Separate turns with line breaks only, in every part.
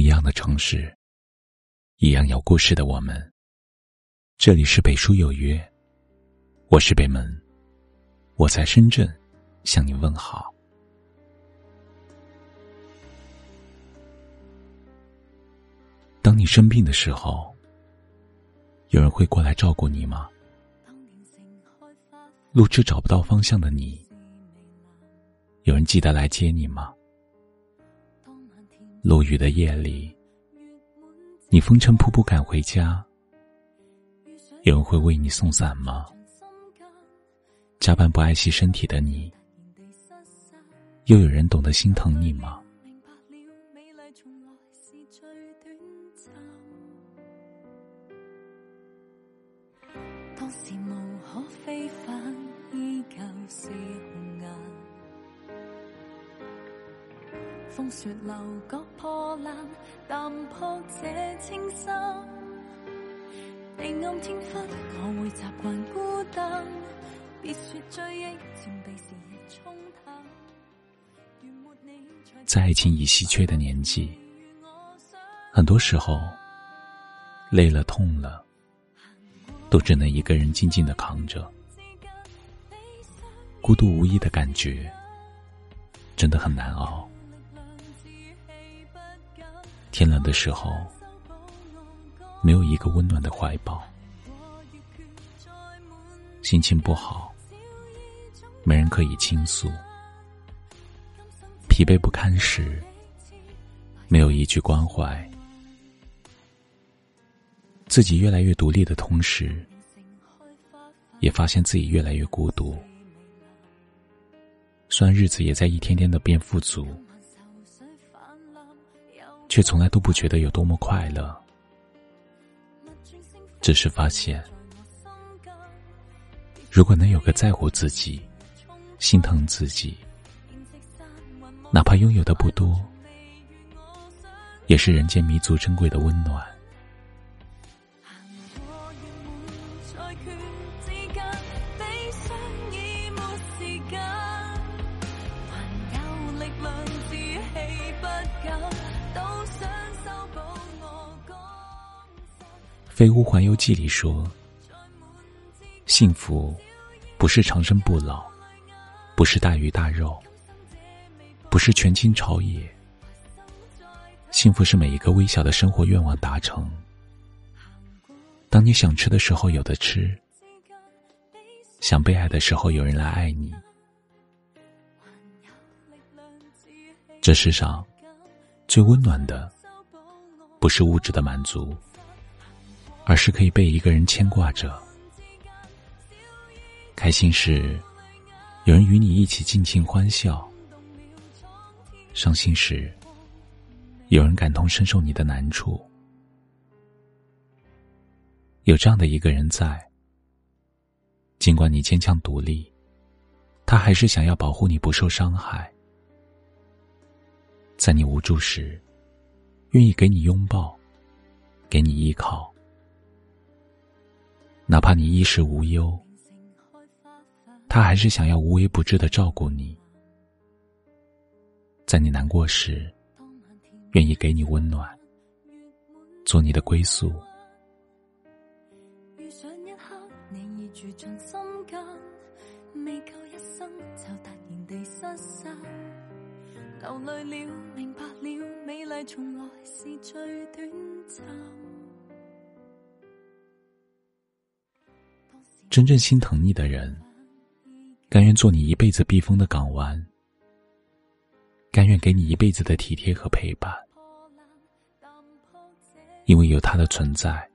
一样的城市，一样有故事的我们。这里是北书有约，我是北门，我在深圳向你问好。当你生病的时候，有人会过来照顾你吗？路痴找不到方向的你，有人记得来接你吗？落雨的夜里，你风尘仆仆赶回家，有人会为你送伞吗？加班不爱惜身体的你，又有人懂得心疼你吗？
雪流割破烂，淡破这清新。地暗天昏，我会习惯孤单。别说追忆前被时日冲淡。
在爱情已稀缺的年纪，很多时候，累了痛了，都只能一个人静静的扛着。孤独无依的感觉，真的很难熬。天冷的时候，没有一个温暖的怀抱；心情不好，没人可以倾诉；疲惫不堪时，没有一句关怀。自己越来越独立的同时，也发现自己越来越孤独。虽然日子也在一天天的变富足。却从来都不觉得有多么快乐，只是发现，如果能有个在乎自己、心疼自己，哪怕拥有的不多，也是人间弥足珍贵的温暖。《飞屋环游记》里说：“幸福不是长生不老，不是大鱼大肉，不是权倾朝野。幸福是每一个微小的生活愿望达成。当你想吃的时候有的吃，想被爱的时候有人来爱你。这世上最温暖的，不是物质的满足。”而是可以被一个人牵挂着，开心时有人与你一起尽情欢笑，伤心时有人感同身受你的难处。有这样的一个人在，尽管你坚强独立，他还是想要保护你不受伤害，在你无助时，愿意给你拥抱，给你依靠。哪怕你衣食无忧，他还是想要无微不至的照顾你，在你难过时，愿意给你温暖，做你的归宿。遇上一刻，你已住进心间，未够一生就突然地失散，流泪了，明白了，美丽从来是最短暂。真正心疼你的人，甘愿做你一辈子避风的港湾，甘愿给你一辈子的体贴和陪伴，因为有他的存在，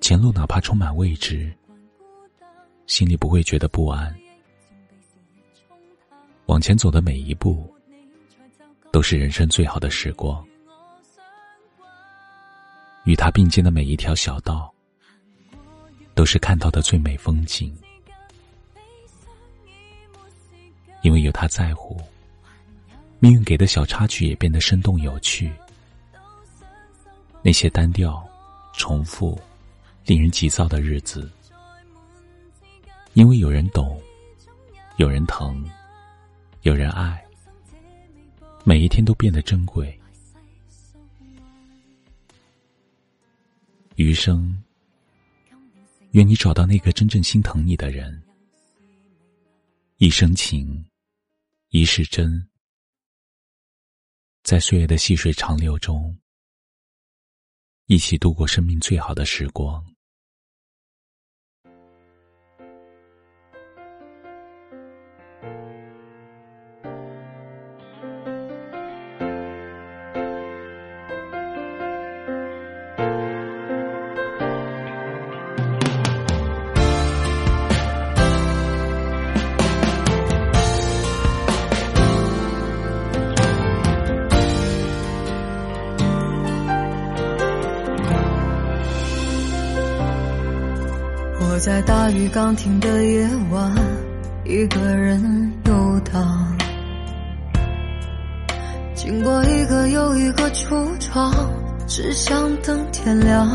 前路哪怕充满未知，心里不会觉得不安。往前走的每一步，都是人生最好的时光。与他并肩的每一条小道。都是看到的最美风景，因为有他在乎，命运给的小插曲也变得生动有趣。那些单调、重复、令人急躁的日子，因为有人懂，有人疼，有人爱，每一天都变得珍贵。余生，愿你找到那个真正心疼你的人，一生情，一世真，在岁月的细水长流中，一起度过生命最好的时光。
在大雨刚停的夜晚，一个人游荡，经过一个又一个橱窗，只想等天亮。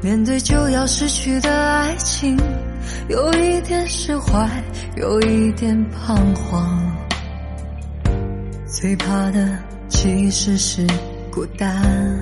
面对就要失去的爱情，有一点释怀，有一点彷徨。最怕的其实是孤单。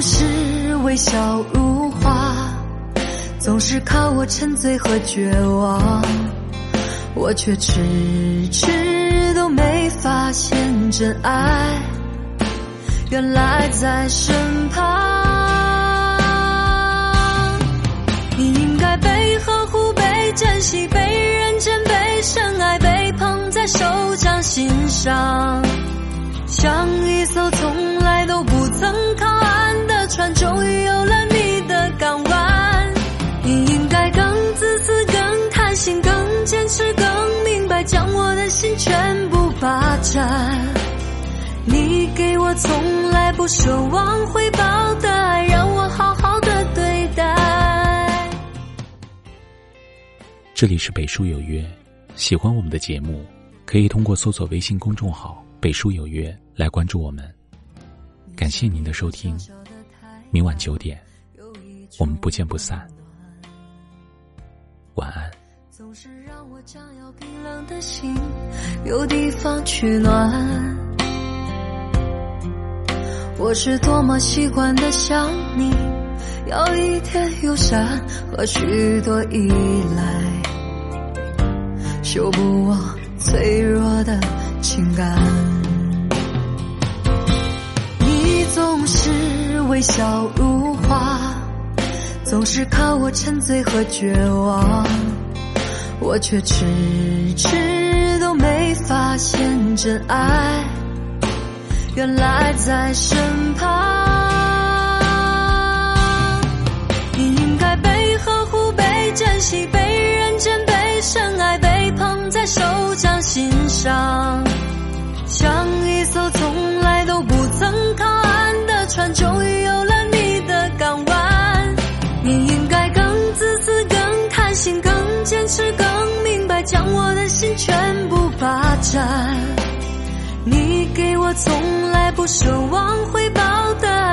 是微笑如花，总是靠我沉醉和绝望，我却迟迟都没发现真爱，原来在身旁。你应该被呵护、被珍惜、被认真、被深爱、被捧在手掌心上，像一艘从来都不曾霸占。你给我从来不奢望回报的爱，让我好好的对待。
这里是北书有约，喜欢我们的节目，可以通过搜索微信公众号“北书有约”来关注我们。感谢您的收听。明晚九点，我们不见不散。晚安。
总是让我将要冰冷的心有地方取暖。我是多么习惯的想你，要一点友善和许多依赖，修补我脆弱的情感。你总是微笑如花，总是看我沉醉和绝望，我却迟迟都没发现真爱，原来在身旁。你应该被呵护、被珍惜、被认真、被深爱、被捧在手掌心上，像一艘从来都不曾靠岸的船，终于。有了我从来不奢望回报的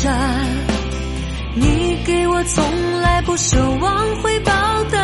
霸占。你给我从来不奢望回报的，